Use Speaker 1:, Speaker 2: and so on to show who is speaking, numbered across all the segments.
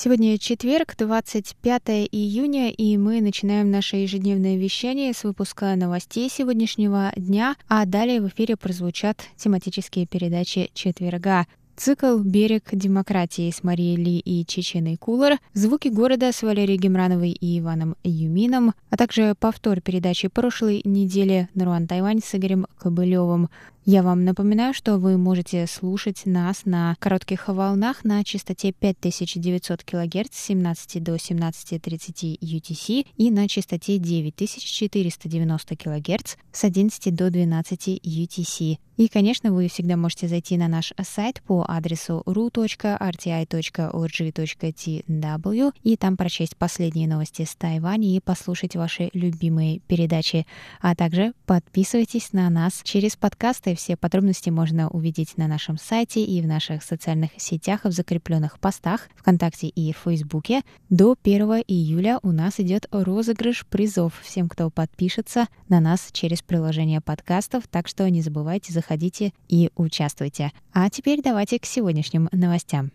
Speaker 1: Сегодня четверг, 25 июня, и мы начинаем наше ежедневное вещание с выпуска новостей сегодняшнего дня, а далее в эфире прозвучат тематические передачи четверга. Цикл «Берег демократии» с Марией Ли и Чеченой Кулар, «Звуки города» с Валерией Гемрановой и Иваном Юмином, а также повтор передачи прошлой недели «Наруан Тайвань» с Игорем Кобылевым. Я вам напоминаю, что вы можете слушать нас на коротких волнах на частоте 5900 кГц с 17 до 17.30 UTC и на частоте 9490 кГц с 11 до 12 UTC. И, конечно, вы всегда можете зайти на наш сайт по адресу ru.rti.org.tw и там прочесть последние новости с Тайваня и послушать ваши любимые передачи. А также подписывайтесь на нас через подкасты все подробности можно увидеть на нашем сайте и в наших социальных сетях в закрепленных постах ВКонтакте и Фейсбуке. До 1 июля у нас идет розыгрыш призов всем, кто подпишется на нас через приложение подкастов, так что не забывайте, заходите и участвуйте. А теперь давайте к сегодняшним новостям.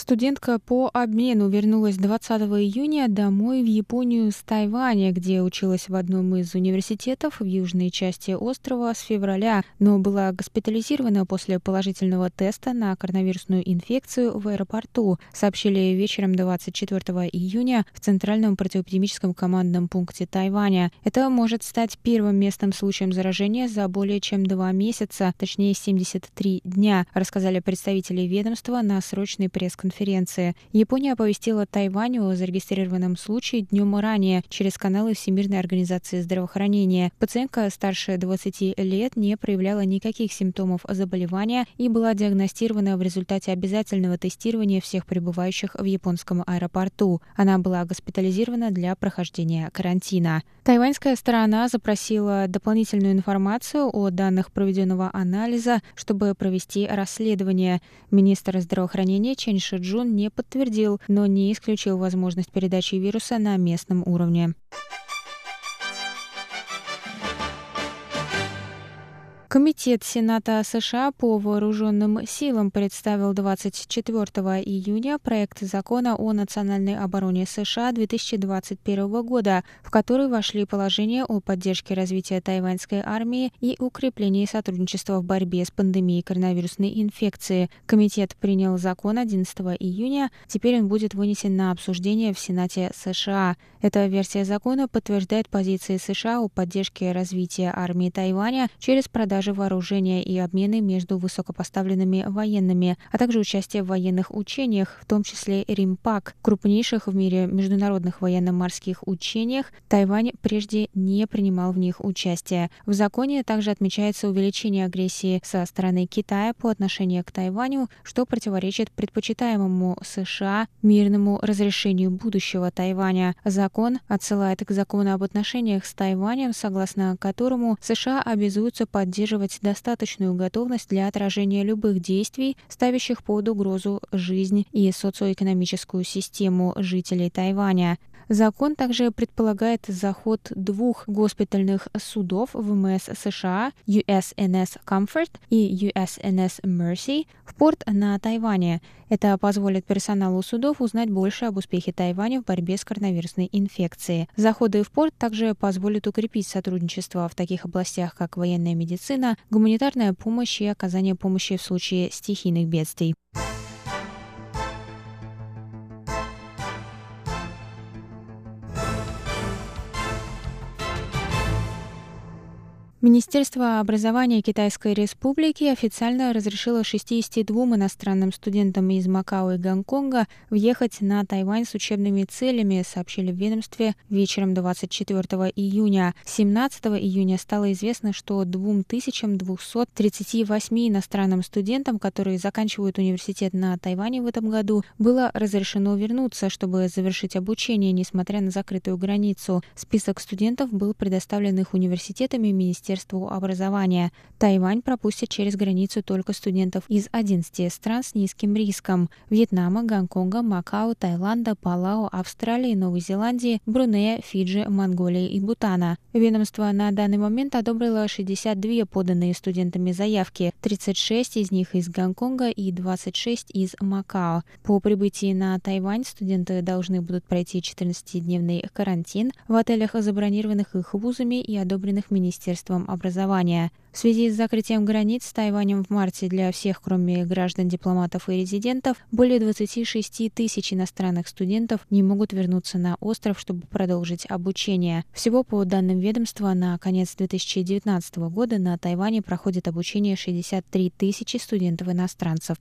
Speaker 1: Студентка по обмену вернулась 20 июня домой в Японию с Тайваня, где училась в одном из университетов в южной части острова с февраля, но была госпитализирована после положительного теста на коронавирусную инфекцию в аэропорту, сообщили вечером 24 июня в Центральном противоэпидемическом командном пункте Тайваня. Это может стать первым местным случаем заражения за более чем два месяца, точнее 73 дня, рассказали представители ведомства на срочной пресс-конференции конференции. Япония оповестила Тайвань о зарегистрированном случае днем ранее через каналы Всемирной организации здравоохранения. Пациентка старше 20 лет не проявляла никаких симптомов заболевания и была диагностирована в результате обязательного тестирования всех прибывающих в японском аэропорту. Она была госпитализирована для прохождения карантина. Тайваньская сторона запросила дополнительную информацию о данных проведенного анализа, чтобы провести расследование. Министр здравоохранения Чен Шиджу Джун не подтвердил, но не исключил возможность передачи вируса на местном уровне. Комитет Сената США по вооруженным силам представил 24 июня проект закона о национальной обороне США 2021 года, в который вошли положения о поддержке развития тайваньской армии и укреплении сотрудничества в борьбе с пандемией коронавирусной инфекции. Комитет принял закон 11 июня, теперь он будет вынесен на обсуждение в Сенате США. Эта версия закона подтверждает позиции США о поддержке развития армии Тайваня через продажу продажи вооружения и обмены между высокопоставленными военными, а также участие в военных учениях, в том числе Римпак, крупнейших в мире международных военно-морских учениях. Тайвань прежде не принимал в них участие. В законе также отмечается увеличение агрессии со стороны Китая по отношению к Тайваню, что противоречит предпочитаемому США мирному разрешению будущего Тайваня. Закон отсылает к закону об отношениях с Тайванем, согласно которому США обязуются поддерживать поддерживать достаточную готовность для отражения любых действий, ставящих под угрозу жизнь и социоэкономическую систему жителей Тайваня. Закон также предполагает заход двух госпитальных судов ВМС США USNS Comfort и USNS Mercy в порт на Тайване. Это позволит персоналу судов узнать больше об успехе Тайваня в борьбе с коронавирусной инфекцией. Заходы в порт также позволят укрепить сотрудничество в таких областях, как военная медицина, гуманитарная помощь и оказание помощи в случае стихийных бедствий. Министерство образования Китайской Республики официально разрешило 62 иностранным студентам из Макао и Гонконга въехать на Тайвань с учебными целями, сообщили в ведомстве вечером 24 июня. 17 июня стало известно, что 2238 иностранным студентам, которые заканчивают университет на Тайване в этом году, было разрешено вернуться, чтобы завершить обучение, несмотря на закрытую границу. Список студентов был предоставлен их университетами Министерством Министерству образования. Тайвань пропустит через границу только студентов из 11 стран с низким риском – Вьетнама, Гонконга, Макао, Таиланда, Палау, Австралии, Новой Зеландии, Брунея, Фиджи, Монголии и Бутана. Ведомство на данный момент одобрило 62 поданные студентами заявки, 36 из них из Гонконга и 26 из Макао. По прибытии на Тайвань студенты должны будут пройти 14-дневный карантин в отелях, забронированных их вузами и одобренных Министерством системам образования. В связи с закрытием границ с Тайванем в марте для всех, кроме граждан, дипломатов и резидентов, более 26 тысяч иностранных студентов не могут вернуться на остров, чтобы продолжить обучение. Всего, по данным ведомства, на конец 2019 года на Тайване проходит обучение 63 тысячи студентов-иностранцев.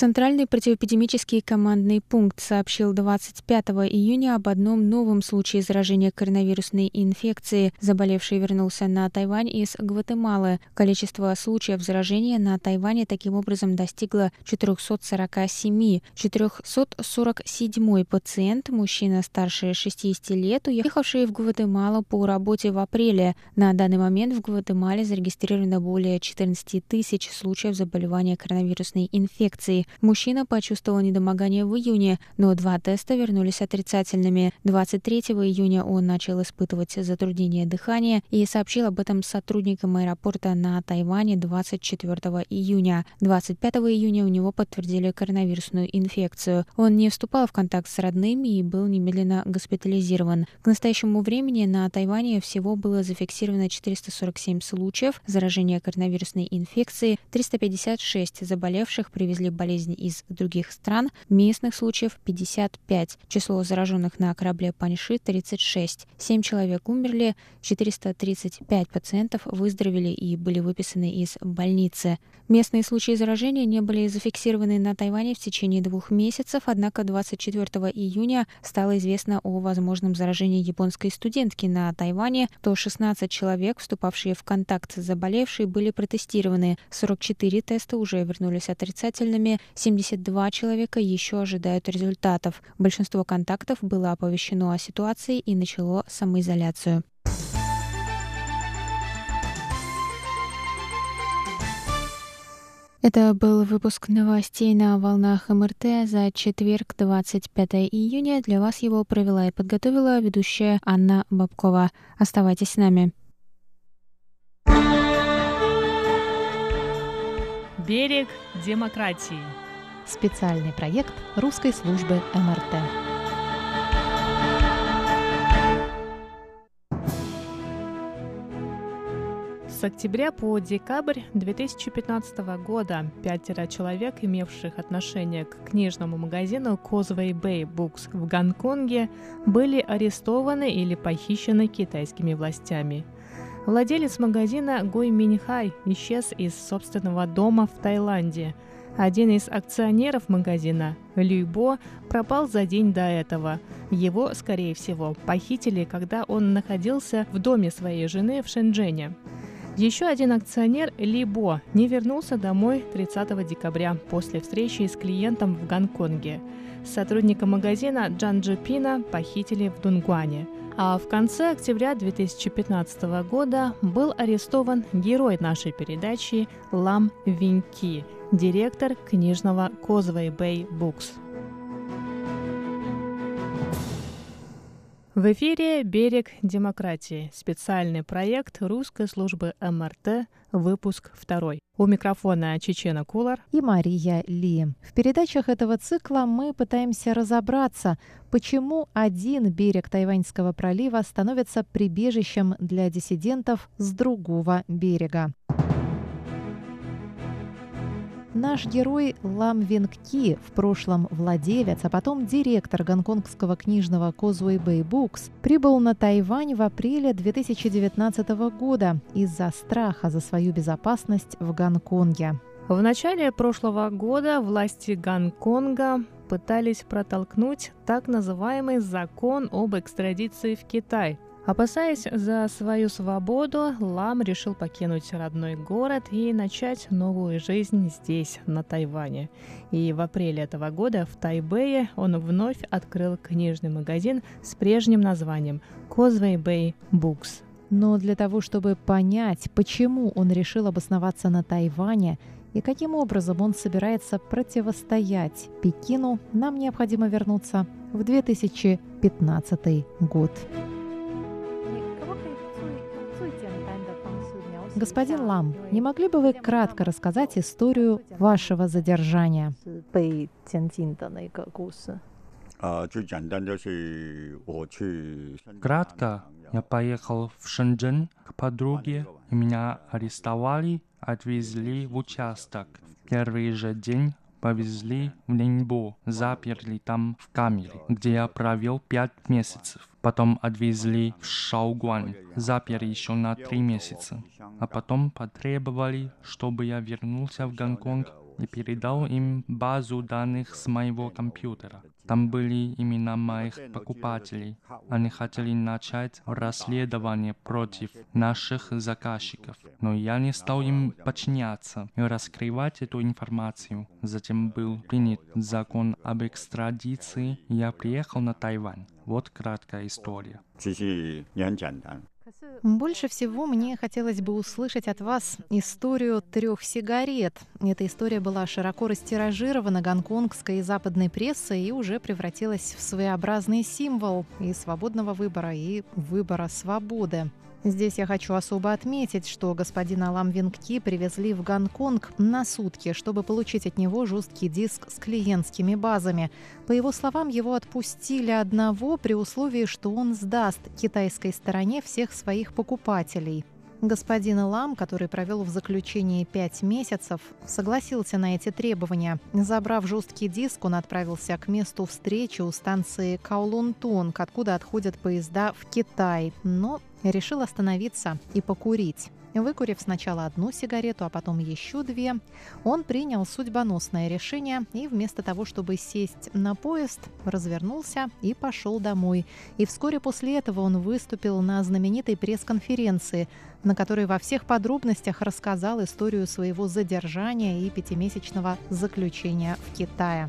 Speaker 1: Центральный противоэпидемический командный пункт сообщил 25 июня об одном новом случае заражения коронавирусной инфекцией. Заболевший вернулся на Тайвань из Гватемалы. Количество случаев заражения на Тайване таким образом достигло 447. 447 пациент, мужчина старше 60 лет, уехавший в Гватемалу по работе в апреле. На данный момент в Гватемале зарегистрировано более 14 тысяч случаев заболевания коронавирусной инфекцией. Мужчина почувствовал недомогание в июне, но два теста вернулись отрицательными. 23 июня он начал испытывать затруднение дыхания и сообщил об этом сотрудникам аэропорта на Тайване 24 июня. 25 июня у него подтвердили коронавирусную инфекцию. Он не вступал в контакт с родными и был немедленно госпитализирован. К настоящему времени на Тайване всего было зафиксировано 447 случаев заражения коронавирусной инфекцией, 356 заболевших привезли болезнь болезни из других стран, местных случаев 55, число зараженных на корабле Паньши 36, 7 человек умерли, 435 пациентов выздоровели и были выписаны из больницы. Местные случаи заражения не были зафиксированы на Тайване в течение двух месяцев, однако 24 июня стало известно о возможном заражении японской студентки на Тайване, то 16 человек, вступавшие в контакт с заболевшей, были протестированы. 44 теста уже вернулись отрицательными, 72 человека еще ожидают результатов. Большинство контактов было оповещено о ситуации и начало самоизоляцию. Это был выпуск новостей на волнах МРТ за четверг, 25 июня. Для вас его провела и подготовила ведущая Анна Бабкова. Оставайтесь с нами.
Speaker 2: Берег демократии.
Speaker 3: Специальный проект русской службы МРТ.
Speaker 2: С октября по декабрь 2015 года пятеро человек, имевших отношение к книжному магазину Causeway Bay Books в Гонконге, были арестованы или похищены китайскими властями. Владелец магазина Гуй Миньхай исчез из собственного дома в Таиланде. Один из акционеров магазина, Люйбо, пропал за день до этого. Его, скорее всего, похитили, когда он находился в доме своей жены в Шэньчжэне. Еще один акционер Ли Бо не вернулся домой 30 декабря после встречи с клиентом в Гонконге. Сотрудника магазина Джан Джипина похитили в Дунгуане. А в конце октября 2015 года был арестован герой нашей передачи Лам Винки, директор книжного Causeway Bay Books. В эфире «Берег демократии» – специальный проект русской службы МРТ, выпуск второй. У микрофона Чечена Кулар
Speaker 3: и Мария Ли. В передачах этого цикла мы пытаемся разобраться, почему один берег Тайваньского пролива становится прибежищем для диссидентов с другого берега. Наш герой Лам Вингки, в прошлом владелец, а потом директор гонконгского книжного Causeway Bay Books, прибыл на Тайвань в апреле 2019 года из-за страха за свою безопасность в Гонконге.
Speaker 2: В начале прошлого года власти Гонконга пытались протолкнуть так называемый закон об экстрадиции в Китай – Опасаясь за свою свободу, Лам решил покинуть родной город и начать новую жизнь здесь, на Тайване. И в апреле этого года в Тайбэе он вновь открыл книжный магазин с прежним названием Causeway Bay Books.
Speaker 3: Но для того, чтобы понять, почему он решил обосноваться на Тайване и каким образом он собирается противостоять Пекину, нам необходимо вернуться в 2015 год. Господин Лам, не могли бы вы кратко рассказать историю вашего задержания?
Speaker 4: Кратко, я поехал в Шэньчжэнь к подруге, и меня арестовали, отвезли в участок. В первый же день повезли в Нинбо, заперли там в камере, где я провел пять месяцев. Потом отвезли в Шаогуань, заперли еще на три месяца. А потом потребовали, чтобы я вернулся в Гонконг и передал им базу данных с моего компьютера. Там были имена моих покупателей. Они хотели начать расследование против наших заказчиков, но я не стал им подчиняться и раскрывать эту информацию. Затем был принят закон об экстрадиции, я приехал на Тайвань. Вот краткая история.
Speaker 3: Больше всего мне хотелось бы услышать от вас историю трех сигарет. Эта история была широко растиражирована гонконгской и западной прессой и уже превратилась в своеобразный символ и свободного выбора, и выбора свободы. Здесь я хочу особо отметить, что господина Лам Вингки привезли в Гонконг на сутки, чтобы получить от него жесткий диск с клиентскими базами. По его словам, его отпустили одного при условии, что он сдаст китайской стороне всех своих покупателей. Господин Лам, который провел в заключении пять месяцев, согласился на эти требования. Забрав жесткий диск, он отправился к месту встречи у станции Каолунтунг, откуда отходят поезда в Китай, но решил остановиться и покурить. Выкурив сначала одну сигарету, а потом еще две, он принял судьбоносное решение и вместо того, чтобы сесть на поезд, развернулся и пошел домой. И вскоре после этого он выступил на знаменитой пресс-конференции, на которой во всех подробностях рассказал историю своего задержания и пятимесячного заключения в Китае.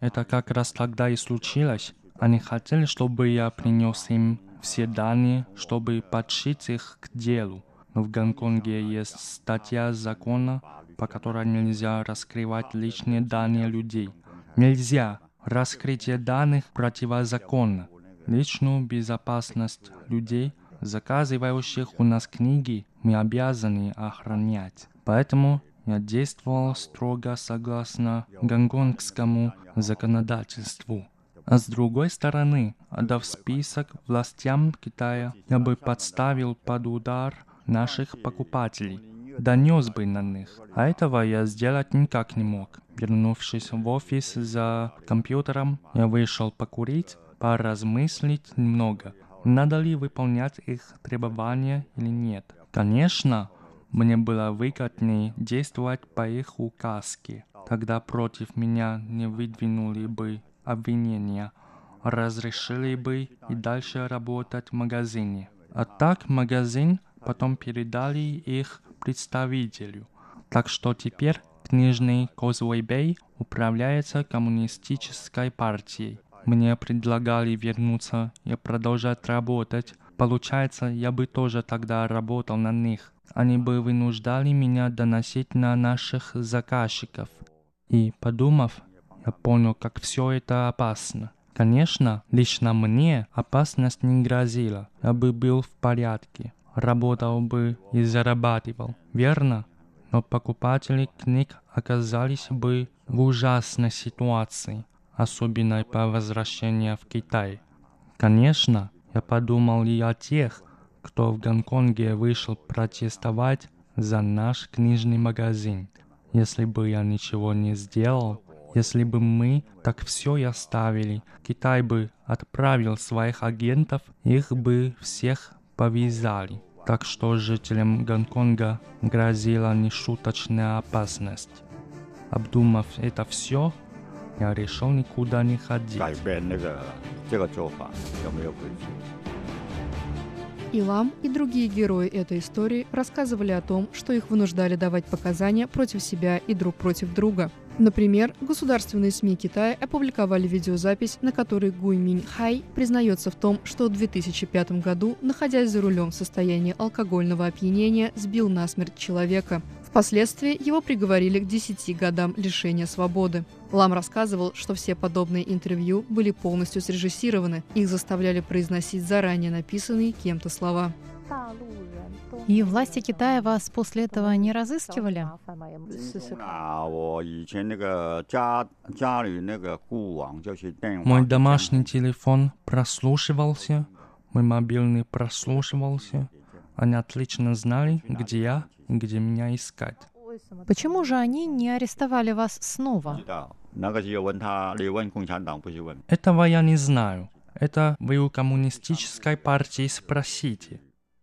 Speaker 4: Это как раз тогда и случилось. Они хотели, чтобы я принес им все данные, чтобы подшить их к делу. Но в Гонконге есть статья закона, по которой нельзя раскрывать личные данные людей. Нельзя. Раскрытие данных противозаконно. Личную безопасность людей, заказывающих у нас книги, мы обязаны охранять. Поэтому я действовал строго согласно гонконгскому законодательству. А с другой стороны, отдав список властям Китая, я бы подставил под удар наших покупателей, донес бы на них. А этого я сделать никак не мог. Вернувшись в офис за компьютером, я вышел покурить, поразмыслить немного, надо ли выполнять их требования или нет. Конечно, мне было выгоднее действовать по их указке. Тогда против меня не выдвинули бы обвинения, разрешили бы и дальше работать в магазине. А так магазин потом передали их представителю. Так что теперь книжный Bay управляется коммунистической партией. Мне предлагали вернуться и продолжать работать. Получается, я бы тоже тогда работал на них они бы вынуждали меня доносить на наших заказчиков. И, подумав, я понял, как все это опасно. Конечно, лично мне опасность не грозила. Я бы был в порядке, работал бы и зарабатывал, верно? Но покупатели книг оказались бы в ужасной ситуации, особенно по возвращении в Китай. Конечно, я подумал и о тех, кто в Гонконге вышел протестовать за наш книжный магазин. Если бы я ничего не сделал, если бы мы так все и оставили, Китай бы отправил своих агентов, их бы всех повязали. Так что жителям Гонконга грозила нешуточная опасность. Обдумав это все, я решил никуда не ходить.
Speaker 5: Илам и другие герои этой истории рассказывали о том, что их вынуждали давать показания против себя и друг против друга. Например, государственные СМИ Китая опубликовали видеозапись, на которой Гуй Минь Хай признается в том, что в 2005 году, находясь за рулем в состоянии алкогольного опьянения, сбил насмерть человека. Впоследствии его приговорили к 10 годам лишения свободы. Лам рассказывал, что все подобные интервью были полностью срежиссированы, их заставляли произносить заранее написанные кем-то слова.
Speaker 3: И власти Китая вас после этого не разыскивали?
Speaker 4: Мой домашний телефон прослушивался, мой мобильный прослушивался. Они отлично знали, где я и где меня искать.
Speaker 3: Почему же они не арестовали вас снова?
Speaker 4: Этого я не знаю. Это вы у коммунистической партии спросите.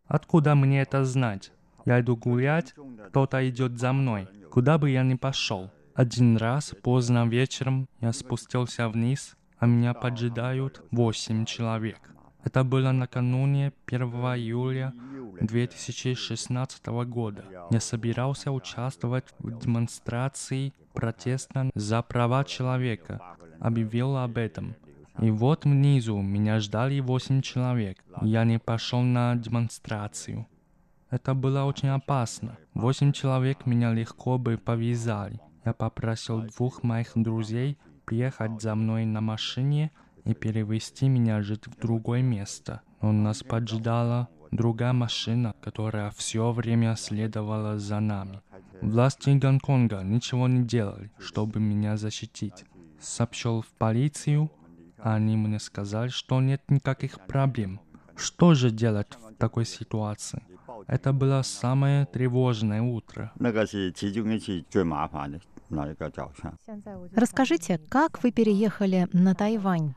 Speaker 4: Откуда мне это знать? Я иду гулять, кто-то идет за мной. Куда бы я ни пошел. Один раз поздно вечером я спустился вниз, а меня поджидают восемь человек. Это было накануне 1 июля 2016 года. Я собирался участвовать в демонстрации протеста за права человека. Объявил об этом. И вот внизу меня ждали восемь человек. Я не пошел на демонстрацию. Это было очень опасно. Восемь человек меня легко бы повязали. Я попросил двух моих друзей приехать за мной на машине и перевести меня жить в другое место. Но нас поджидала другая машина, которая все время следовала за нами. Власти Гонконга ничего не делали, чтобы меня защитить. Сообщил в полицию, они мне сказали, что нет никаких проблем. Что же делать в такой ситуации? Это было самое тревожное утро.
Speaker 3: Расскажите, как вы переехали на Тайвань?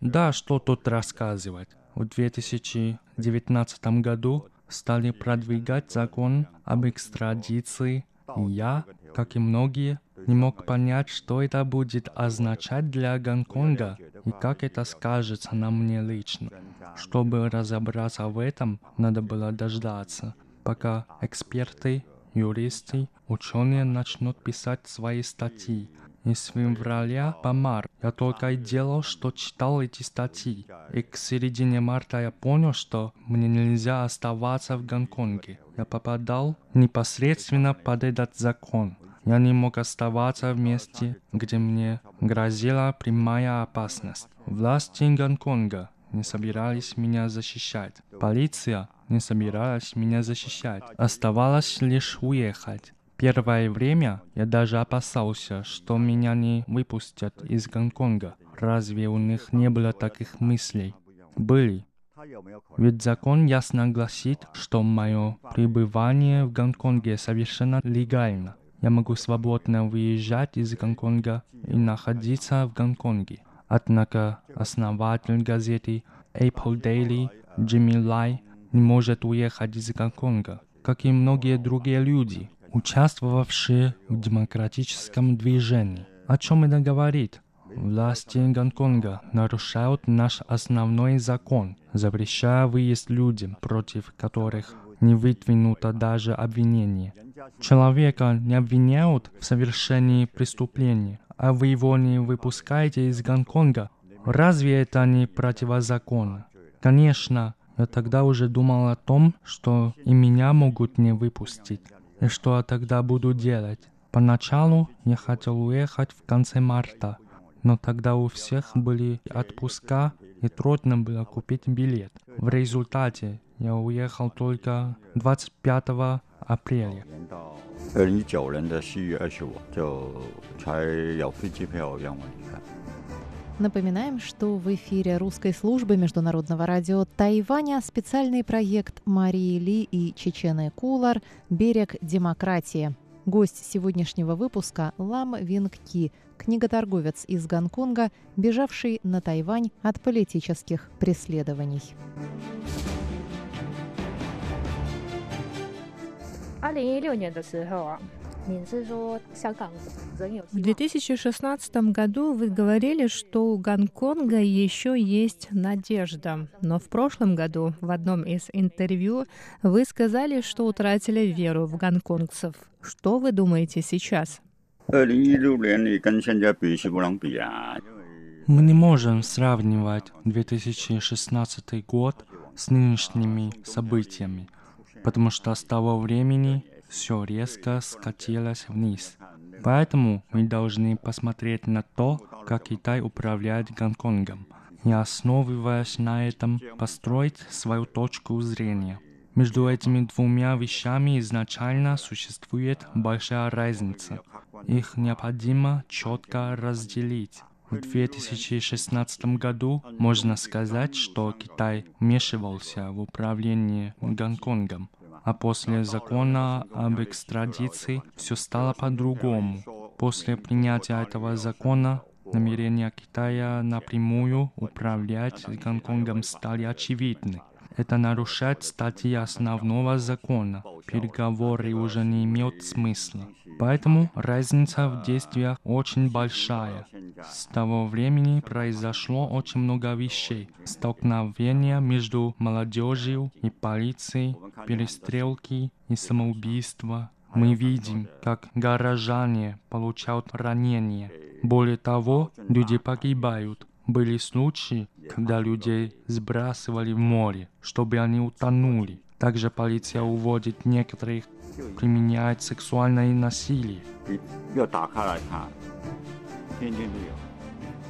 Speaker 4: Да, что тут рассказывать. В 2019 году стали продвигать закон об экстрадиции. Я, как и многие, не мог понять, что это будет означать для Гонконга и как это скажется на мне лично. Чтобы разобраться в этом, надо было дождаться, пока эксперты, юристы, ученые начнут писать свои статьи. И с февраля по март я только и делал, что читал эти статьи. И к середине марта я понял, что мне нельзя оставаться в Гонконге. Я попадал непосредственно под этот закон. Я не мог оставаться в месте, где мне грозила прямая опасность. Власти Гонконга не собирались меня защищать. Полиция не собиралась меня защищать. Оставалось лишь уехать. Первое время я даже опасался, что меня не выпустят из Гонконга. Разве у них не было таких мыслей? Были. Ведь закон ясно гласит, что мое пребывание в Гонконге совершенно легально. Я могу свободно выезжать из Гонконга и находиться в Гонконге. Однако основатель газеты Apple Daily Джимми Лай не может уехать из Гонконга, как и многие другие люди, участвовавшие в демократическом движении. О чем это говорит? Власти Гонконга нарушают наш основной закон, запрещая выезд людям, против которых не выдвинуто даже обвинение. Человека не обвиняют в совершении преступления, а вы его не выпускаете из Гонконга. Разве это не противозаконно? Конечно, я тогда уже думал о том, что и меня могут не выпустить. И что я тогда буду делать? Поначалу я хотел уехать в конце марта, но тогда у всех были отпуска и трудно было купить билет. В результате я уехал только 25 апреля.
Speaker 3: Напоминаем, что в эфире русской службы международного радио Тайваня специальный проект Марии Ли и Чечены Кулар «Берег демократии». Гость сегодняшнего выпуска – Лам Винг Ки, книготорговец из Гонконга, бежавший на Тайвань от политических преследований.
Speaker 2: В 2016 году вы говорили, что у Гонконга еще есть надежда. Но в прошлом году в одном из интервью вы сказали, что утратили веру в гонконгцев. Что вы думаете сейчас?
Speaker 4: Мы не можем сравнивать 2016 год с нынешними событиями, потому что с того времени все резко скатилось вниз. Поэтому мы должны посмотреть на то, как Китай управляет Гонконгом, и основываясь на этом, построить свою точку зрения. Между этими двумя вещами изначально существует большая разница. Их необходимо четко разделить. В 2016 году можно сказать, что Китай вмешивался в управление Гонконгом, а после закона об экстрадиции все стало по-другому. После принятия этого закона намерения Китая напрямую управлять Гонконгом стали очевидны. Это нарушает статьи основного закона. Переговоры уже не имеют смысла. Поэтому разница в действиях очень большая. С того времени произошло очень много вещей. Столкновения между молодежью и полицией, перестрелки и самоубийства. Мы видим, как горожане получают ранения. Более того, люди погибают. Были случаи, когда людей сбрасывали в море, чтобы они утонули. Также полиция уводит некоторых, применяет сексуальное насилие.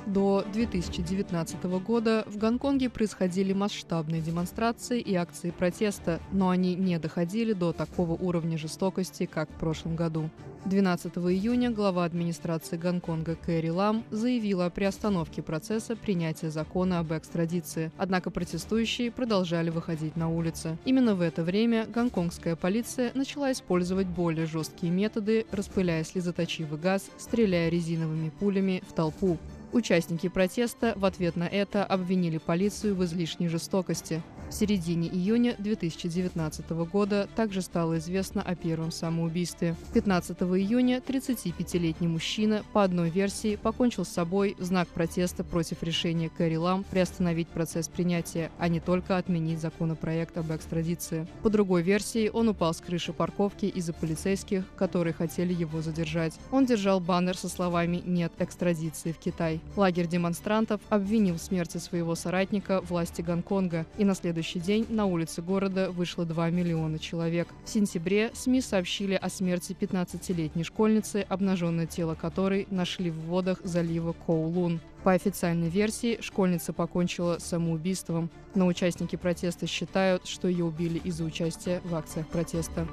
Speaker 5: До 2019 года в Гонконге происходили масштабные демонстрации и акции протеста, но они не доходили до такого уровня жестокости, как в прошлом году. 12 июня глава администрации Гонконга Кэрри Лам заявила о приостановке процесса принятия закона об экстрадиции. Однако протестующие продолжали выходить на улицы. Именно в это время гонконгская полиция начала использовать более жесткие методы, распыляя слезоточивый газ, стреляя резиновыми пулями в толпу. Участники протеста в ответ на это обвинили полицию в излишней жестокости. В середине июня 2019 года также стало известно о первом самоубийстве. 15 июня 35-летний мужчина, по одной версии, покончил с собой в знак протеста против решения Кэрри Лам приостановить процесс принятия, а не только отменить законопроект об экстрадиции. По другой версии, он упал с крыши парковки из-за полицейских, которые хотели его задержать. Он держал баннер со словами «Нет экстрадиции в Китай». Лагерь демонстрантов обвинил в смерти своего соратника власти Гонконга, и на следующий день на улицы города вышло 2 миллиона человек. В сентябре СМИ сообщили о смерти 15-летней школьницы, обнаженное тело которой нашли в водах залива Коулун. По официальной версии, школьница покончила самоубийством, но участники протеста считают, что ее убили из-за участия в акциях протеста.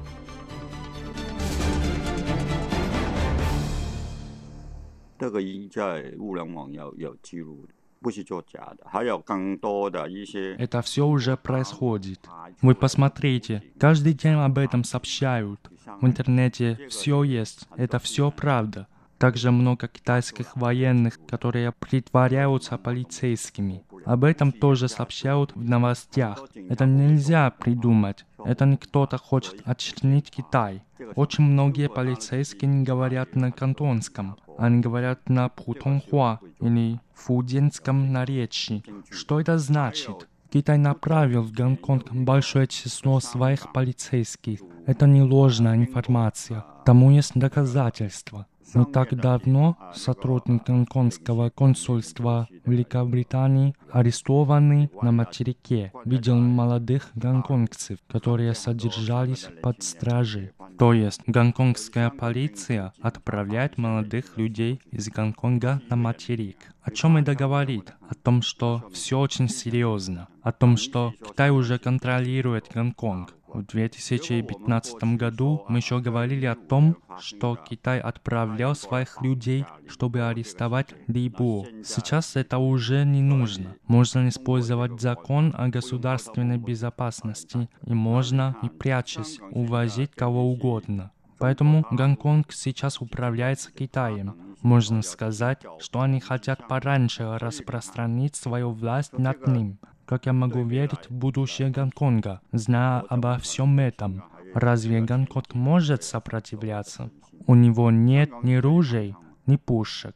Speaker 4: Это все уже происходит. Вы посмотрите, каждый день об этом сообщают. В интернете все есть, это все правда. Также много китайских военных, которые притворяются полицейскими. Об этом тоже сообщают в новостях. Это нельзя придумать. Это не кто-то хочет очернить Китай. Очень многие полицейские не говорят на кантонском. Они говорят на путонхуа или фудинском наречии. Что это значит? Китай направил в Гонконг большое число своих полицейских. Это не ложная информация. Тому есть доказательства. Не так давно сотрудник гонконгского консульства Великобритании, арестованный на материке, видел молодых гонконгцев, которые содержались под стражей. То есть гонконгская полиция отправляет молодых людей из Гонконга на материк. О чем это говорит? О том, что все очень серьезно. О том, что Китай уже контролирует Гонконг. В 2015 году мы еще говорили о том, что Китай отправлял своих людей, чтобы арестовать Либо. Сейчас это уже не нужно. Можно использовать закон о государственной безопасности, и можно, не прячась, увозить кого угодно. Поэтому Гонконг сейчас управляется Китаем. Можно сказать, что они хотят пораньше распространить свою власть над ним. Как я могу верить в будущее Гонконга, зная обо всем этом? Разве Гонконг может сопротивляться? У него нет ни ружей, ни пушек.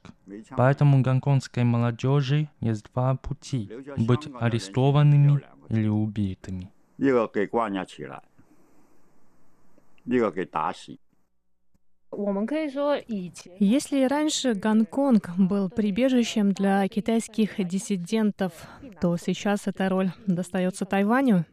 Speaker 4: Поэтому гонконгской молодежи есть два пути – быть арестованными или убитыми.
Speaker 6: 一个给关押起来，一个给打死。
Speaker 2: Если раньше Гонконг был прибежищем для китайских диссидентов, то сейчас эта роль достается Тайваню?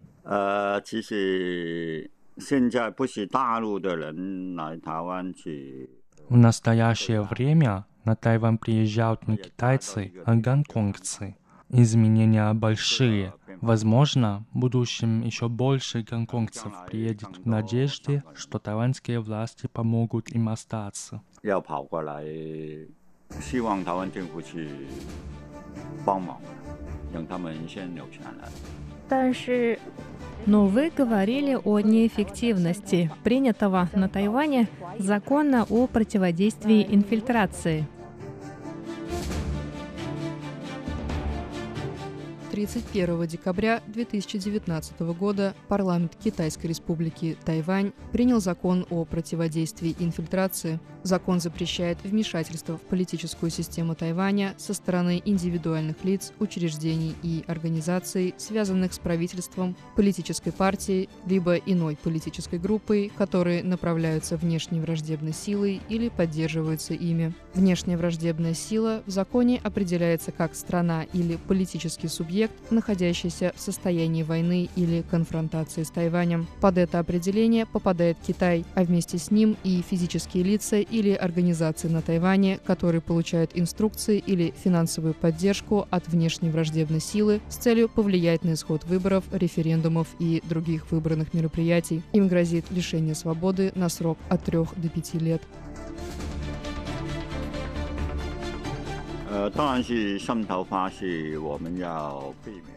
Speaker 6: В
Speaker 4: настоящее время на Тайвань приезжают не китайцы, а гонконгцы изменения большие. Возможно, в будущем еще больше гонконгцев приедет в надежде, что тайваньские власти помогут им остаться.
Speaker 2: Но вы говорили о неэффективности принятого на Тайване закона о противодействии инфильтрации.
Speaker 5: 31 декабря 2019 года парламент Китайской республики Тайвань принял закон о противодействии инфильтрации. Закон запрещает вмешательство в политическую систему Тайваня со стороны индивидуальных лиц, учреждений и организаций, связанных с правительством, политической партией, либо иной политической группой, которые направляются внешней враждебной силой или поддерживаются ими. Внешняя враждебная сила в законе определяется как страна или политический субъект, субъект, находящийся в состоянии войны или конфронтации с Тайванем. Под это определение попадает Китай, а вместе с ним и физические лица или организации на Тайване, которые получают инструкции или финансовую поддержку от внешней враждебной силы с целью повлиять на исход выборов, референдумов и других выбранных мероприятий. Им грозит лишение свободы на срок от 3 до 5 лет.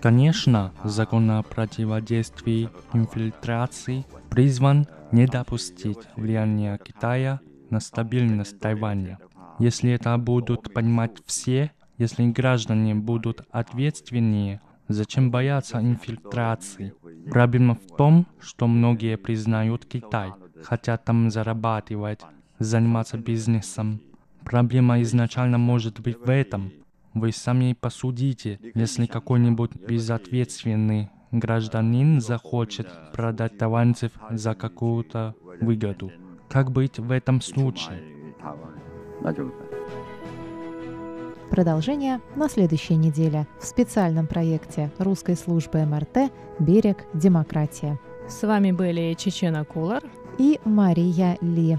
Speaker 4: Конечно, закон о противодействии инфильтрации призван не допустить влияния Китая на стабильность Тайваня. Если это будут понимать все, если граждане будут ответственнее, зачем бояться инфильтрации? Проблема в том, что многие признают Китай, хотят там зарабатывать, заниматься бизнесом, Проблема изначально может быть в этом. Вы сами посудите, если какой-нибудь безответственный гражданин захочет продать товарцев за какую-то выгоду. Как быть в этом случае?
Speaker 3: Продолжение на следующей неделе в специальном проекте русской службы МРТ «Берег. Демократия».
Speaker 2: С вами были Чечена Кулар
Speaker 3: и Мария Ли.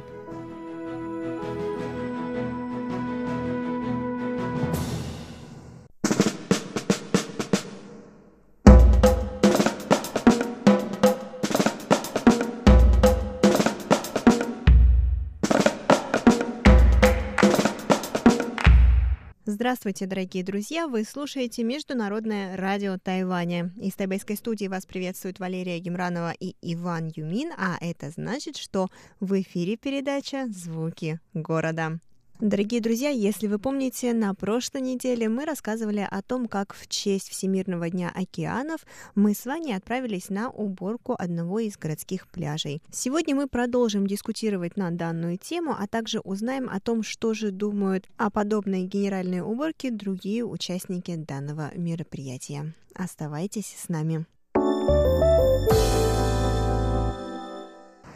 Speaker 7: Здравствуйте, дорогие друзья! Вы слушаете Международное радио Тайваня. Из тайбайской студии вас приветствуют Валерия Гемранова и Иван Юмин, а это значит, что в эфире передача «Звуки города». Дорогие друзья, если вы помните, на прошлой неделе мы рассказывали о том, как в честь Всемирного дня океанов мы с вами отправились на уборку одного из городских пляжей. Сегодня мы продолжим дискутировать на данную тему, а также узнаем о том, что же думают о подобной генеральной уборке другие участники данного мероприятия. Оставайтесь с нами.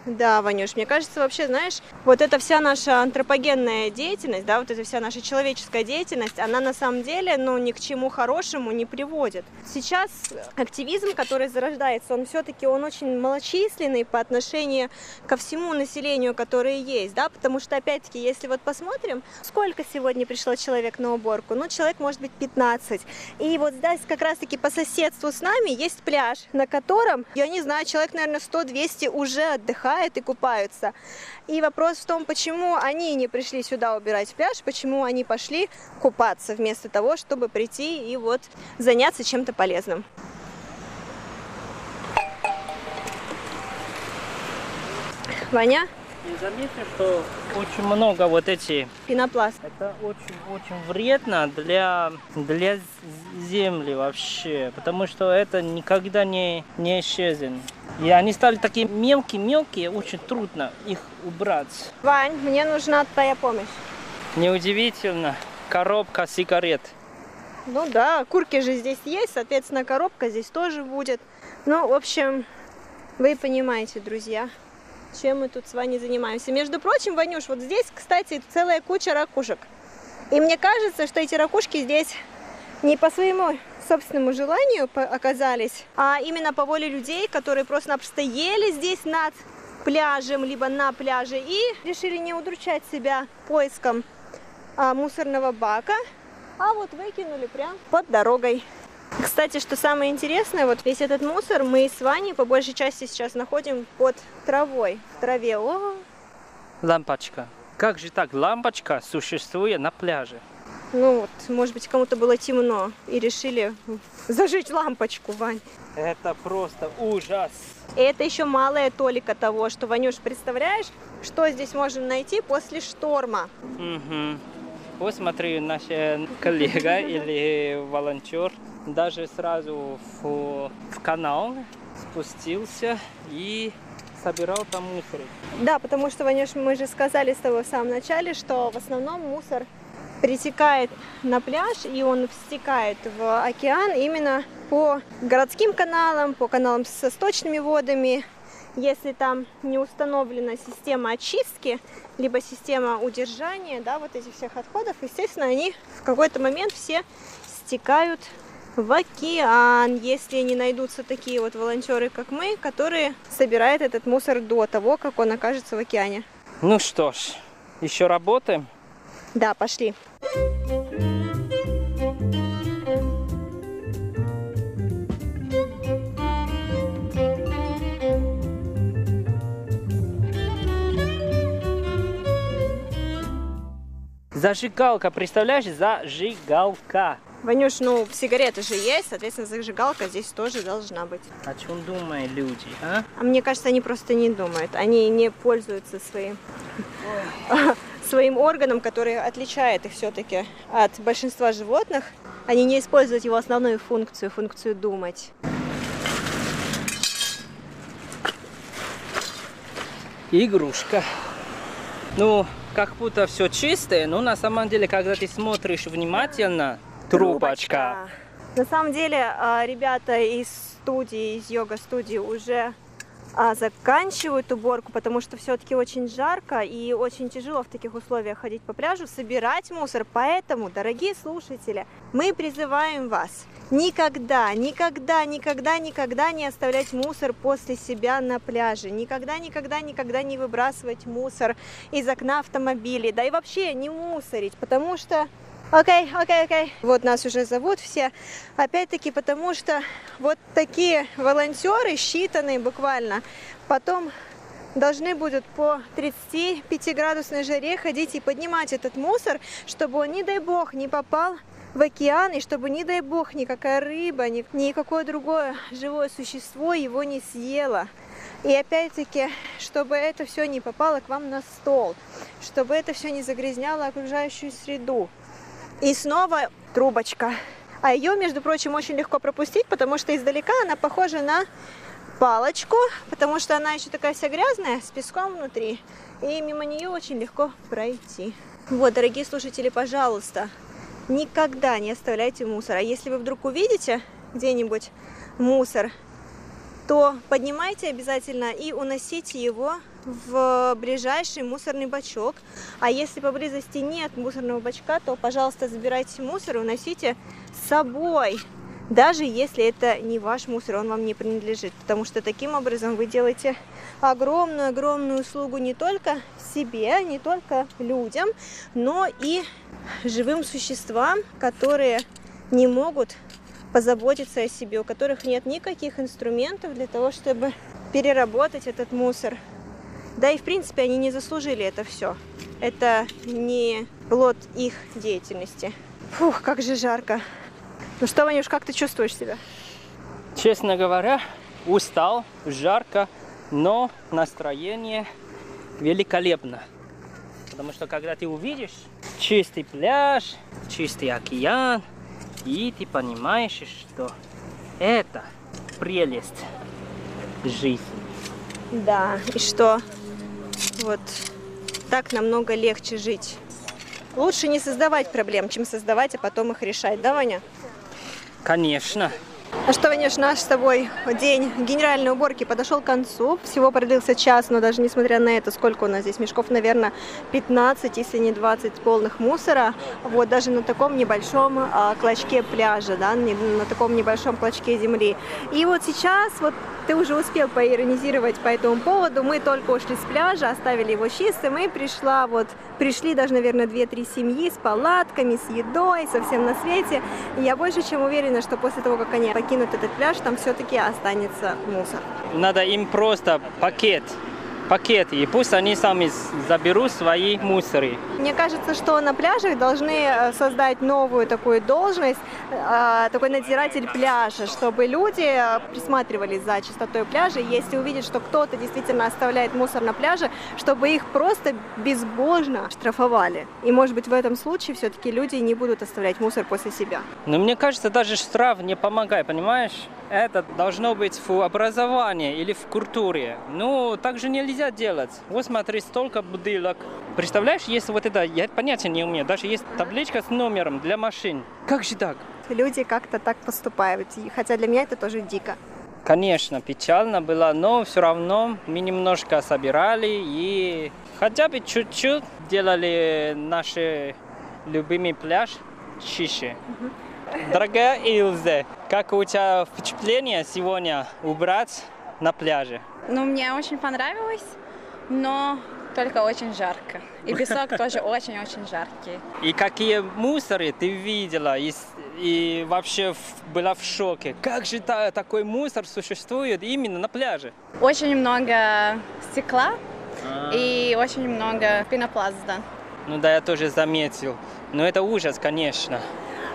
Speaker 7: Да, Ванюш, мне кажется, вообще, знаешь, вот эта вся наша антропогенная деятельность, да, вот эта вся наша человеческая деятельность, она на самом деле, ну, ни к чему хорошему не приводит. Сейчас активизм, который зарождается, он все-таки, он очень малочисленный по отношению ко всему населению, которое есть, да, потому что, опять-таки, если вот посмотрим, сколько сегодня пришло человек на уборку, ну, человек может быть 15. И вот здесь как раз-таки по соседству с нами есть пляж, на котором, я не знаю, человек, наверное, 100-200 уже отдыхает отдыхают и купаются. И вопрос в том, почему они не пришли сюда убирать пляж, почему они пошли купаться вместо того, чтобы прийти и вот заняться чем-то полезным. Ваня?
Speaker 8: И заметьте, что очень много вот эти...
Speaker 7: Пенопласт.
Speaker 8: Это очень-очень вредно для, для земли вообще, потому что это никогда не, не исчезнет. И они стали такие мелкие-мелкие, очень трудно их убрать.
Speaker 7: Вань, мне нужна твоя помощь.
Speaker 8: Неудивительно, коробка сигарет.
Speaker 7: Ну да, курки же здесь есть, соответственно, коробка здесь тоже будет. Ну, в общем, вы понимаете, друзья чем мы тут с вами занимаемся. Между прочим, Ванюш, вот здесь, кстати, целая куча ракушек. И мне кажется, что эти ракушки здесь не по своему собственному желанию оказались, а именно по воле людей, которые просто-напросто ели здесь над пляжем, либо на пляже, и решили не удручать себя поиском а, мусорного бака, а вот выкинули прям под дорогой. Кстати, что самое интересное, вот весь этот мусор мы с Ваней по большей части сейчас находим под травой. В траве. О!
Speaker 8: Лампочка. Как же так? Лампочка существует на пляже.
Speaker 7: Ну вот, может быть, кому-то было темно и решили зажечь лампочку, Вань.
Speaker 8: Это просто ужас.
Speaker 7: И это еще малая толика того, что, Ванюш, представляешь, что здесь можем найти после шторма?
Speaker 8: Угу. Вот смотри, наш коллега или волонтер даже сразу в, в канал спустился и собирал там мусор.
Speaker 7: Да, потому что, Ванюш, мы же сказали с тобой в самом начале, что в основном мусор притекает на пляж и он стекает в океан именно по городским каналам, по каналам со сточными водами. Если там не установлена система очистки, либо система удержания, да, вот этих всех отходов, естественно, они в какой-то момент все стекают в океан, если не найдутся такие вот волонтеры, как мы, которые собирают этот мусор до того, как он окажется в океане.
Speaker 8: Ну что ж, еще работаем?
Speaker 7: Да, пошли.
Speaker 8: Зажигалка, представляешь, зажигалка.
Speaker 7: Ванюш, ну сигареты же есть, соответственно, зажигалка здесь тоже должна быть.
Speaker 8: О чем думают люди, а?
Speaker 7: А мне кажется, они просто не думают. Они не пользуются своим, своим органом, который отличает их все-таки от большинства животных. Они не используют его основную функцию, функцию думать.
Speaker 8: Игрушка. Ну, как будто все чистое, но на самом деле, когда ты смотришь внимательно, трубочка.
Speaker 7: На самом деле, а, ребята из студии, из йога-студии уже а, заканчивают уборку, потому что все-таки очень жарко и очень тяжело в таких условиях ходить по пляжу, собирать мусор. Поэтому, дорогие слушатели, мы призываем вас никогда, никогда, никогда, никогда не оставлять мусор после себя на пляже. Никогда, никогда, никогда не выбрасывать мусор из окна автомобиля. Да и вообще не мусорить, потому что Окей, окей, окей. Вот нас уже зовут все. Опять-таки, потому что вот такие волонтеры, считанные буквально, потом должны будут по 35-градусной жаре ходить и поднимать этот мусор, чтобы он, не дай бог, не попал в океан, и чтобы, не дай бог, никакая рыба, ни, никакое другое живое существо его не съело. И опять-таки, чтобы это все не попало к вам на стол, чтобы это все не загрязняло окружающую среду. И снова трубочка. А ее, между прочим, очень легко пропустить, потому что издалека она похожа на палочку, потому что она еще такая вся грязная, с песком внутри. И мимо нее очень легко пройти. Вот, дорогие слушатели, пожалуйста, никогда не оставляйте мусор. А если вы вдруг увидите где-нибудь мусор, то поднимайте обязательно и уносите его в ближайший мусорный бачок. А если поблизости нет мусорного бачка, то, пожалуйста, забирайте мусор и уносите с собой. Даже если это не ваш мусор, он вам не принадлежит. Потому что таким образом вы делаете огромную-огромную услугу не только себе, не только людям, но и живым существам, которые не могут позаботиться о себе, у которых нет никаких инструментов для того, чтобы переработать этот мусор. Да и в принципе они не заслужили это все. Это не плод их деятельности. Фух, как же жарко. Ну что, Ванюш, как ты чувствуешь себя?
Speaker 8: Честно говоря, устал, жарко, но настроение великолепно. Потому что когда ты увидишь чистый пляж, чистый океан, и ты понимаешь, что это прелесть жизни.
Speaker 7: Да, и что вот так намного легче жить. Лучше не создавать проблем, чем создавать, а потом их решать, да, Ваня?
Speaker 8: Конечно.
Speaker 7: Ну что, Ванюш, наш с тобой день генеральной уборки подошел к концу. Всего продлился час, но даже несмотря на это, сколько у нас здесь мешков, наверное, 15, если не 20 полных мусора. Вот даже на таком небольшом а, клочке пляжа, да, на таком небольшом клочке земли. И вот сейчас вот ты уже успел поиронизировать по этому поводу. Мы только ушли с пляжа, оставили его чистым, и пришла вот, пришли даже, наверное, две-три семьи с палатками, с едой, совсем на свете. И я больше чем уверена, что после того, как они покинут этот пляж, там все-таки останется мусор.
Speaker 8: Надо им просто пакет пакеты, и пусть они сами заберут свои мусоры.
Speaker 7: Мне кажется, что на пляжах должны э, создать новую такую должность, э, такой надзиратель пляжа, чтобы люди э, присматривались за чистотой пляжа. Если увидят, что кто-то действительно оставляет мусор на пляже, чтобы их просто безбожно штрафовали. И, может быть, в этом случае все-таки люди не будут оставлять мусор после себя.
Speaker 8: Но мне кажется, даже штраф не помогает, понимаешь? Это должно быть в образовании или в культуре. Ну, так же нельзя делать. Вот смотри, столько бутылок. Представляешь, если вот это, я понятия не умею, даже есть табличка с номером для машин. Как же так?
Speaker 7: Люди как-то так поступают, хотя для меня это тоже дико.
Speaker 8: Конечно, печально было, но все равно мы немножко собирали и хотя бы чуть-чуть делали наш любимый пляж чище. Угу. Дорогая Илзе, как у тебя впечатление сегодня убрать на пляже?
Speaker 9: Ну, мне очень понравилось, но только очень жарко. И песок тоже очень-очень жаркий.
Speaker 8: И какие мусоры ты видела и, и вообще была в шоке? Как же та, такой мусор существует именно на пляже?
Speaker 9: Очень много стекла А-а-а. и очень много пенопласта.
Speaker 8: Ну да, я тоже заметил. Но это ужас, конечно.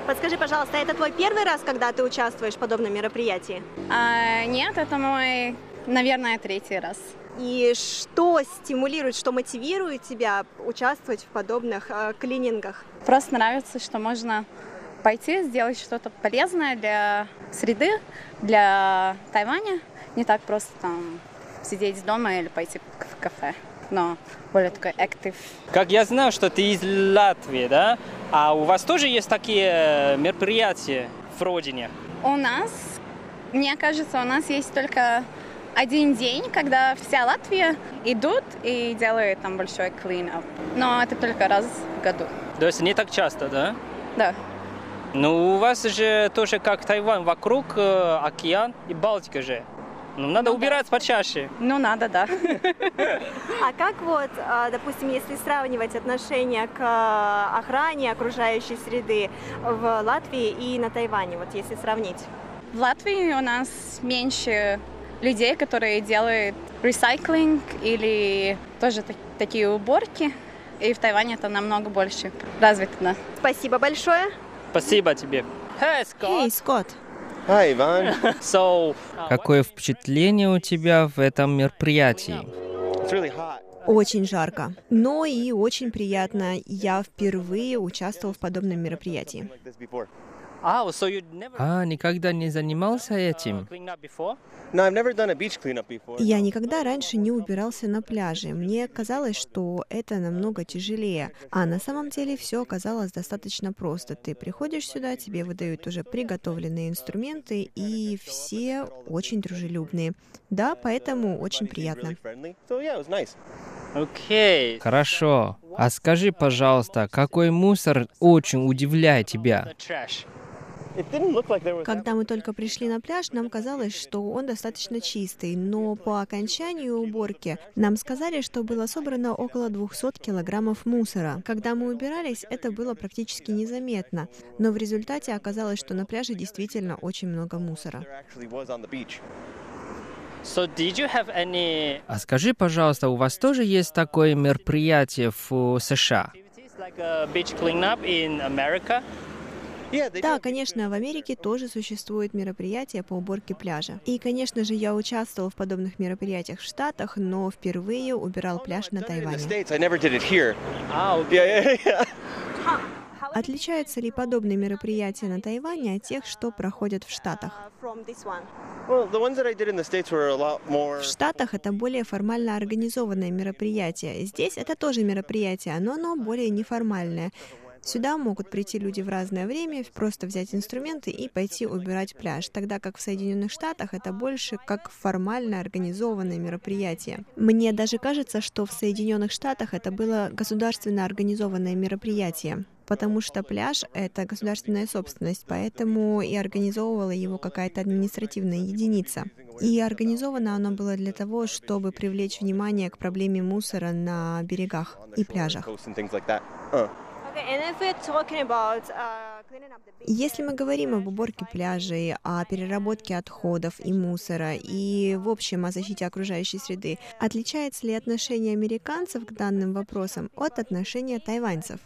Speaker 7: Подскажи, пожалуйста, это твой первый раз, когда ты участвуешь в подобном мероприятии?
Speaker 9: А, нет, это мой, наверное, третий раз.
Speaker 7: И что стимулирует, что мотивирует тебя участвовать в подобных э, клинингах?
Speaker 9: Просто нравится, что можно пойти, сделать что-то полезное для среды, для Тайваня. Не так просто там сидеть дома или пойти в кафе но более такой актив.
Speaker 8: Как я знаю, что ты из Латвии, да? А у вас тоже есть такие э, мероприятия в родине?
Speaker 9: У нас, мне кажется, у нас есть только один день, когда вся Латвия идут и делают там большой clean-up. Но это только раз в году.
Speaker 8: То есть не так часто, да?
Speaker 9: Да.
Speaker 8: Ну, у вас же тоже как Тайвань, вокруг э, океан и Балтика же. Ну, надо ну, убирать да. почаще.
Speaker 9: Ну, надо, да.
Speaker 7: А как вот, а, допустим, если сравнивать отношения к а, охране окружающей среды в Латвии и на Тайване, вот если сравнить?
Speaker 9: В Латвии у нас меньше людей, которые делают ресайклинг или тоже такие уборки. И в Тайване это намного больше развито. Да.
Speaker 7: Спасибо большое.
Speaker 8: Спасибо тебе.
Speaker 7: Hey, Scott. Hey, Scott.
Speaker 10: Hi, Иван.
Speaker 8: So,
Speaker 11: Какое впечатление у тебя в этом мероприятии?
Speaker 7: Очень жарко, но и очень приятно. Я впервые участвовал в подобном мероприятии.
Speaker 8: А, никогда не занимался этим?
Speaker 12: Я никогда раньше не убирался на пляже. Мне казалось, что это намного тяжелее. А на самом деле все оказалось достаточно просто. Ты приходишь сюда, тебе выдают уже приготовленные инструменты, и все очень дружелюбные. Да, поэтому очень приятно.
Speaker 8: Хорошо. А скажи, пожалуйста, какой мусор очень удивляет тебя?
Speaker 12: Когда мы только пришли на пляж, нам казалось, что он достаточно чистый, но по окончанию уборки нам сказали, что было собрано около 200 килограммов мусора. Когда мы убирались, это было практически незаметно, но в результате оказалось, что на пляже действительно очень много мусора.
Speaker 8: А скажи, пожалуйста, у вас тоже есть такое мероприятие в США?
Speaker 12: Да, конечно, в Америке тоже существуют мероприятия по уборке пляжа. И, конечно же, я участвовал в подобных мероприятиях в Штатах, но впервые убирал пляж на Тайване. Отличаются ли подобные мероприятия на Тайване от тех, что проходят в Штатах? В Штатах это более формально организованное мероприятие. Здесь это тоже мероприятие, но оно более неформальное. Сюда могут прийти люди в разное время, просто взять инструменты и пойти убирать пляж, тогда как в Соединенных Штатах это больше как формально организованное мероприятие. Мне даже кажется, что в Соединенных Штатах это было государственно организованное мероприятие потому что пляж — это государственная собственность, поэтому и организовывала его какая-то административная единица. И организовано оно было для того, чтобы привлечь внимание к проблеме мусора на берегах и пляжах. Если мы говорим об уборке пляжей, о переработке отходов и мусора и, в общем, о защите окружающей среды, отличается ли отношение американцев к данным вопросам от отношения тайваньцев?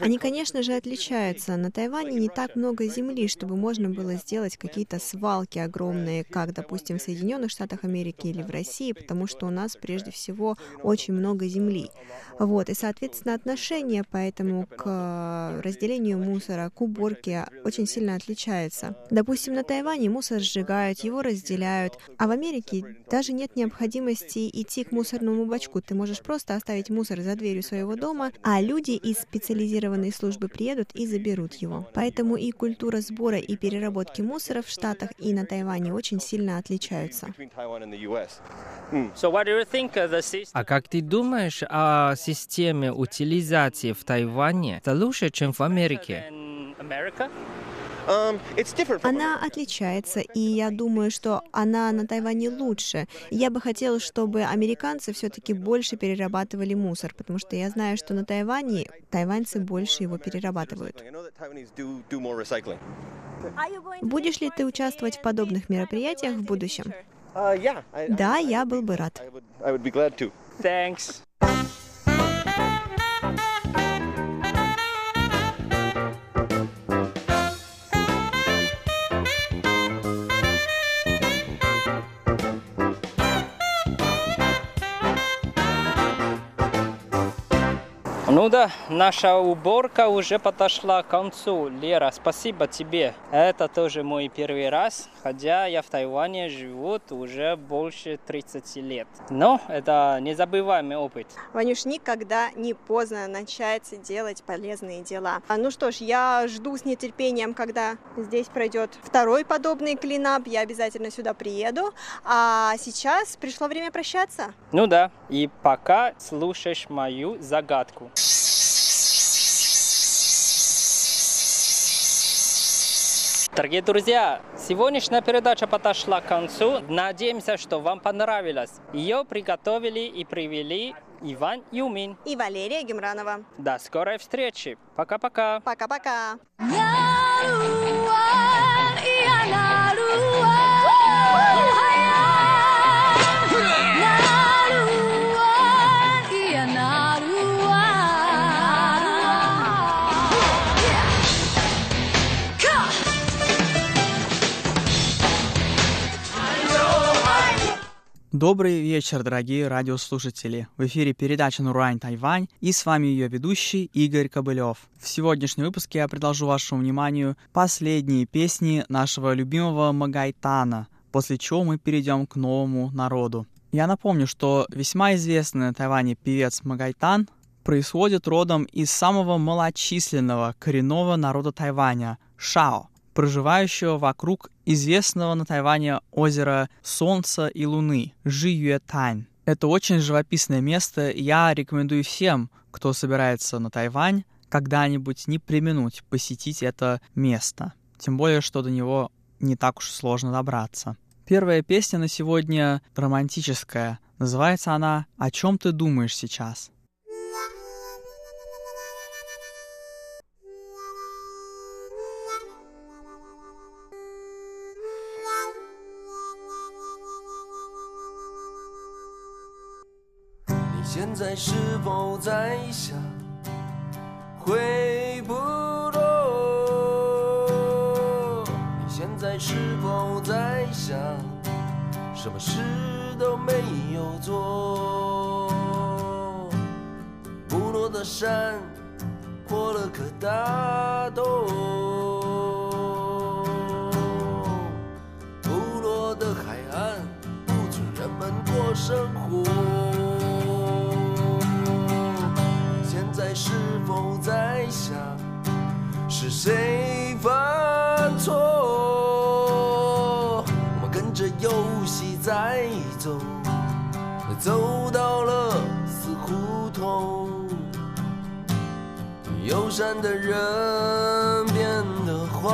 Speaker 12: Они, конечно же, отличаются. На Тайване не так много земли, чтобы можно было сделать какие-то свалки огромные, как, допустим, в Соединенных Штатах Америки или в России, потому что у нас прежде всего очень много земли. Вот, и, соответственно, отношение поэтому к разделению мусора, к уборке очень сильно отличается. Допустим, на Тайване мусор сжигают, его разделяют, а в Америке даже нет необходимости идти к мусорному бачку. Ты можешь просто оставить мусор за дверью своего дома, а люди из специализированной службы приедут и заберут его. Поэтому и культура сбора и переработки мусора в Штатах и на Тайване очень сильно отличаются.
Speaker 8: А как ты думаешь о системе утилизации в Тайване? Это лучше, чем в Америке?
Speaker 12: Um, она отличается, и я думаю, что она на Тайване лучше. Я бы хотела, чтобы американцы все-таки больше перерабатывали мусор, потому что я знаю, что на Тайване тайваньцы больше его перерабатывают. Будешь ли ты участвовать в подобных мероприятиях в будущем?
Speaker 8: Uh,
Speaker 12: да, я был бы рад.
Speaker 8: Thanks. Ну да, наша уборка уже подошла к концу. Лера, спасибо тебе. Это тоже мой первый раз, хотя я в Тайване живу уже больше 30 лет. Но это незабываемый опыт.
Speaker 12: Ванюш, никогда не поздно начать делать полезные дела. А, ну что ж, я жду с нетерпением, когда здесь пройдет второй подобный клинап. Я обязательно сюда приеду. А сейчас пришло время прощаться.
Speaker 8: Ну да, и пока слушаешь мою загадку. Дорогие друзья, сегодняшняя передача подошла к концу. Надеемся, что вам понравилось. Ее приготовили и привели Иван Юмин
Speaker 12: и Валерия Гемранова.
Speaker 8: До скорой встречи. Пока-пока.
Speaker 12: Пока-пока.
Speaker 10: Добрый вечер, дорогие радиослушатели. В эфире передача «Нурань Тайвань» и с вами ее ведущий Игорь Кобылев. В сегодняшнем выпуске я предложу вашему вниманию последние песни нашего любимого Магайтана, после чего мы перейдем к новому народу. Я напомню, что весьма известный на Тайване певец Магайтан происходит родом из самого малочисленного коренного народа Тайваня – Шао проживающего вокруг известного на Тайване озера Солнца и Луны Жиюэ Тань. Это очень живописное место, я рекомендую всем, кто собирается на Тайвань, когда-нибудь не применуть посетить это место. Тем более, что до него не так уж сложно добраться. Первая песня на сегодня романтическая. Называется она «О чем ты думаешь сейчас?». 现在是否在想，回不落？你现在是否在想，什么事都没有做？不落的山破了颗大洞，不落的海岸不准人们过生活。是谁犯错？我们跟着游戏在走，走到了死胡同。友善的人变得坏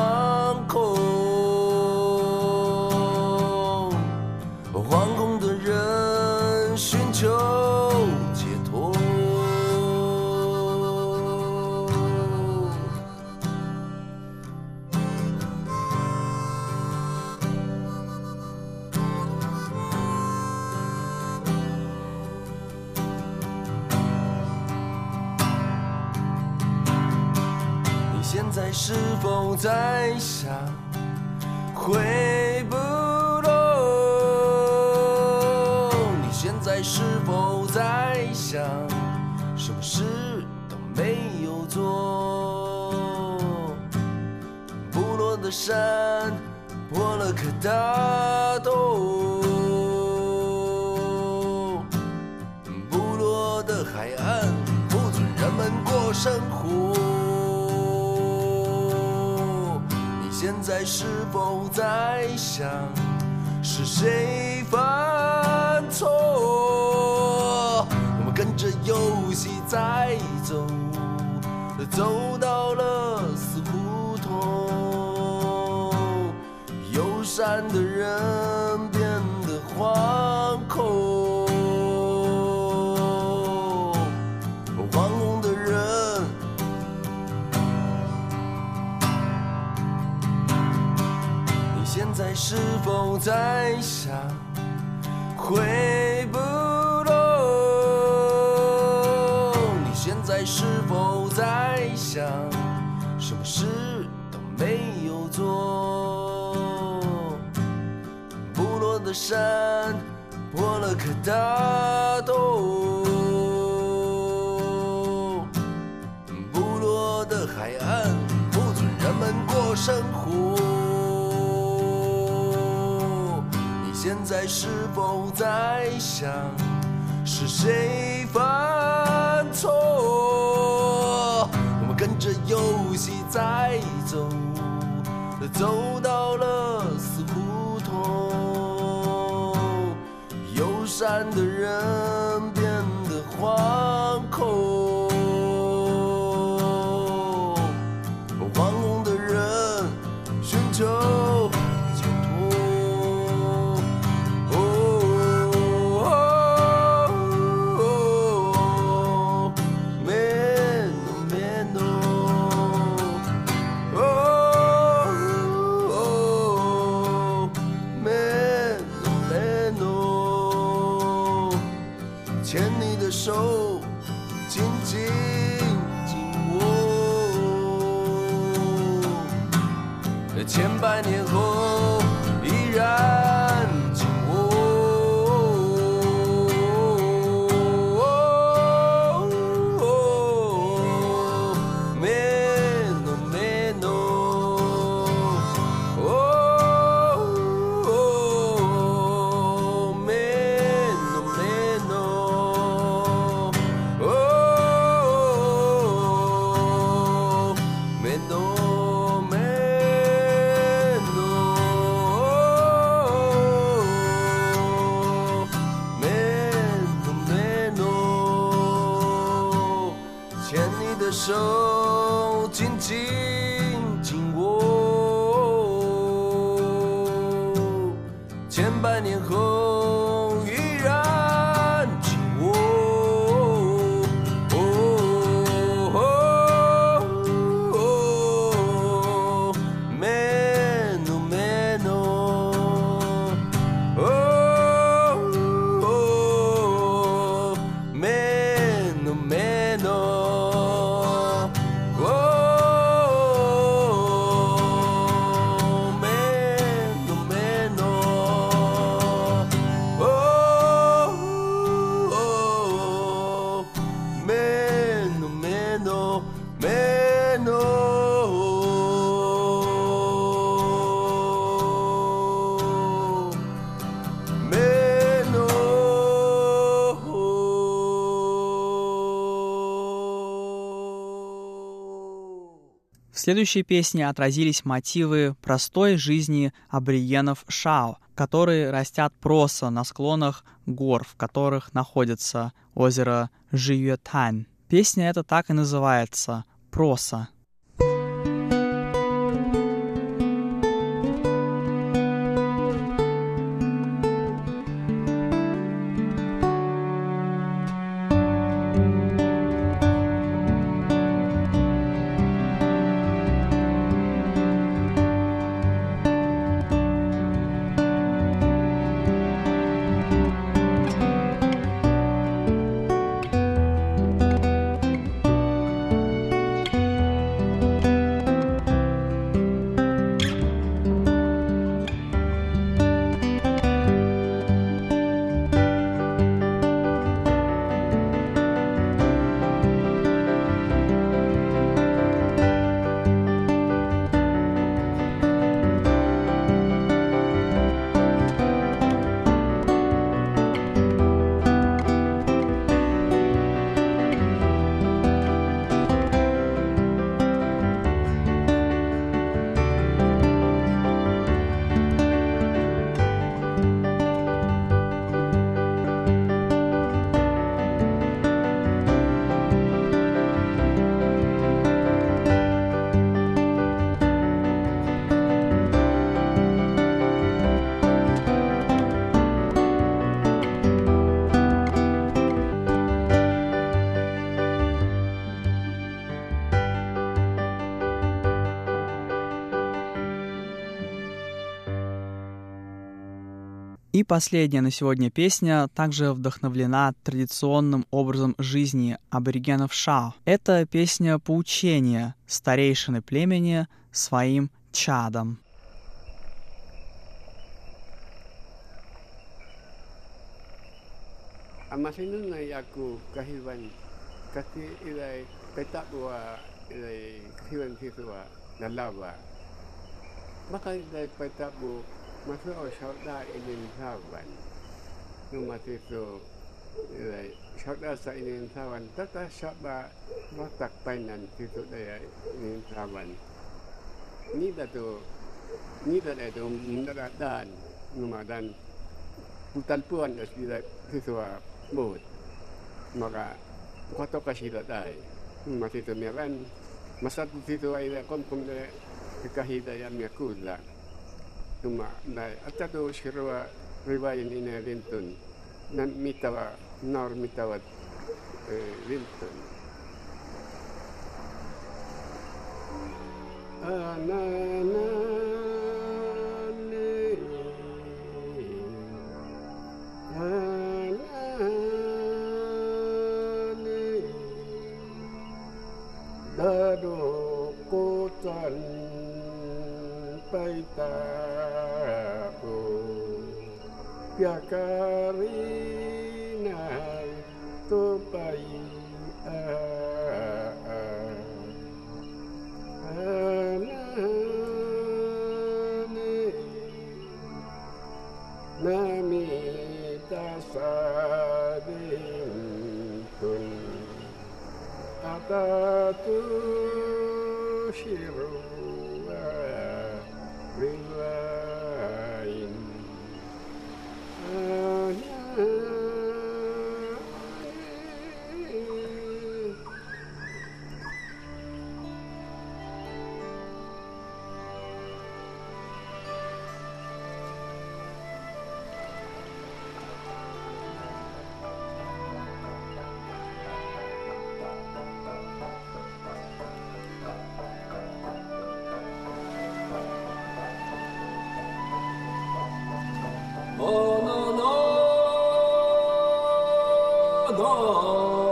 Speaker 10: 否在想回不动？你现在是否在想什么事都没有做？不落的山破了颗大洞，在是否在想，是谁犯错？我们跟着游戏在走，走到了死胡同。友善的人变得慌在是否在想回不落？你现在是否在想什么事都没有做？不落的山破了个大洞，不落的海岸不准人们过生活。在是否在想，是谁犯错？我们跟着游戏在走，走到了死胡同。友善的人
Speaker 13: следующей песне отразились мотивы простой жизни аборигенов Шао, которые растят проса на склонах гор, в которых находится озеро Жиюэтань. Песня эта так и называется «Проса». Последняя на сегодня песня также вдохновлена традиционным образом жизни аборигенов Шао. Это песня поучения старейшины племени своим чадом.
Speaker 14: Amasinun na yaku kahiwan kasi ilai petak wa ilai kahiwan siswa nalawa. Maka ilai petak bu Masa shauda inin sawan. Numa sisu shauda sa inin sawan. Tata shauda watak painan sisu daya inin sawan. Ni datu ni datu datu mundara dan numa dan putan puan ya sila sisu bud. Maka kwato kasila dai. Masa sisu miran. Masa sisu ay kom kom de kahidayam yakulang. Tuma na atado shirwa riwayan ina lintun na mitawa nor mitawa lintun anana Dado kotan baitaku ya karinai tu bayi nami tasadin kun. Atatun Oh.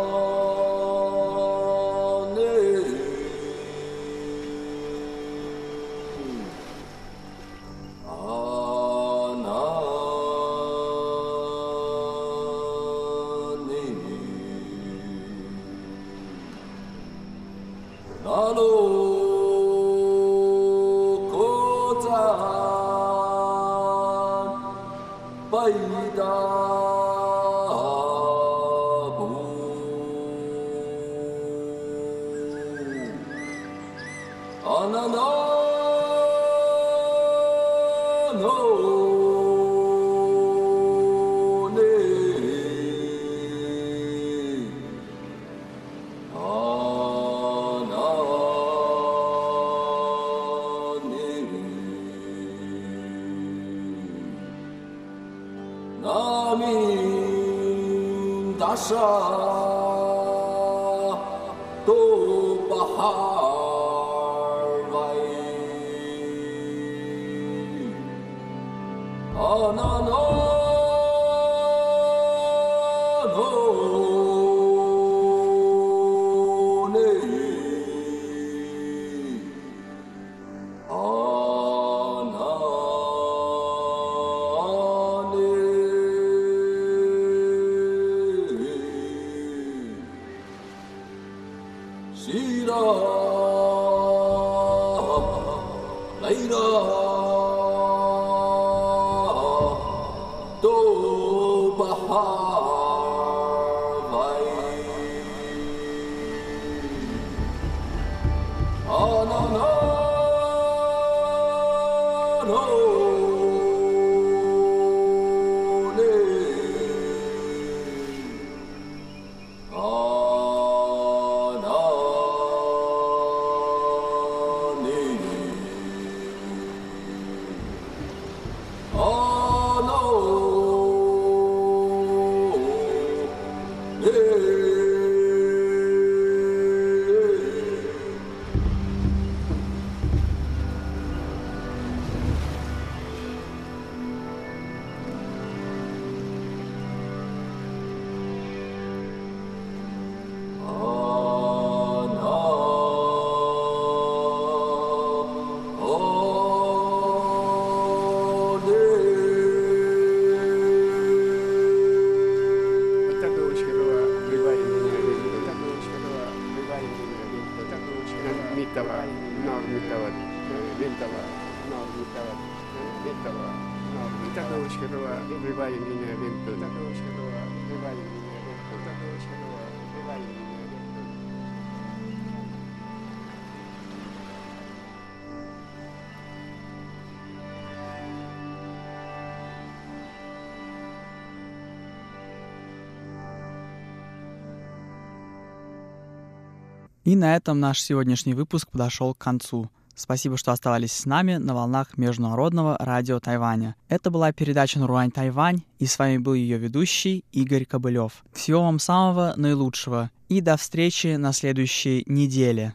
Speaker 15: И на этом наш сегодняшний выпуск подошел к концу. Спасибо, что оставались с нами на волнах Международного радио Тайваня. Это была передача «Наруань Тайвань», и с вами был ее ведущий Игорь Кобылев. Всего вам самого наилучшего и до встречи на следующей неделе.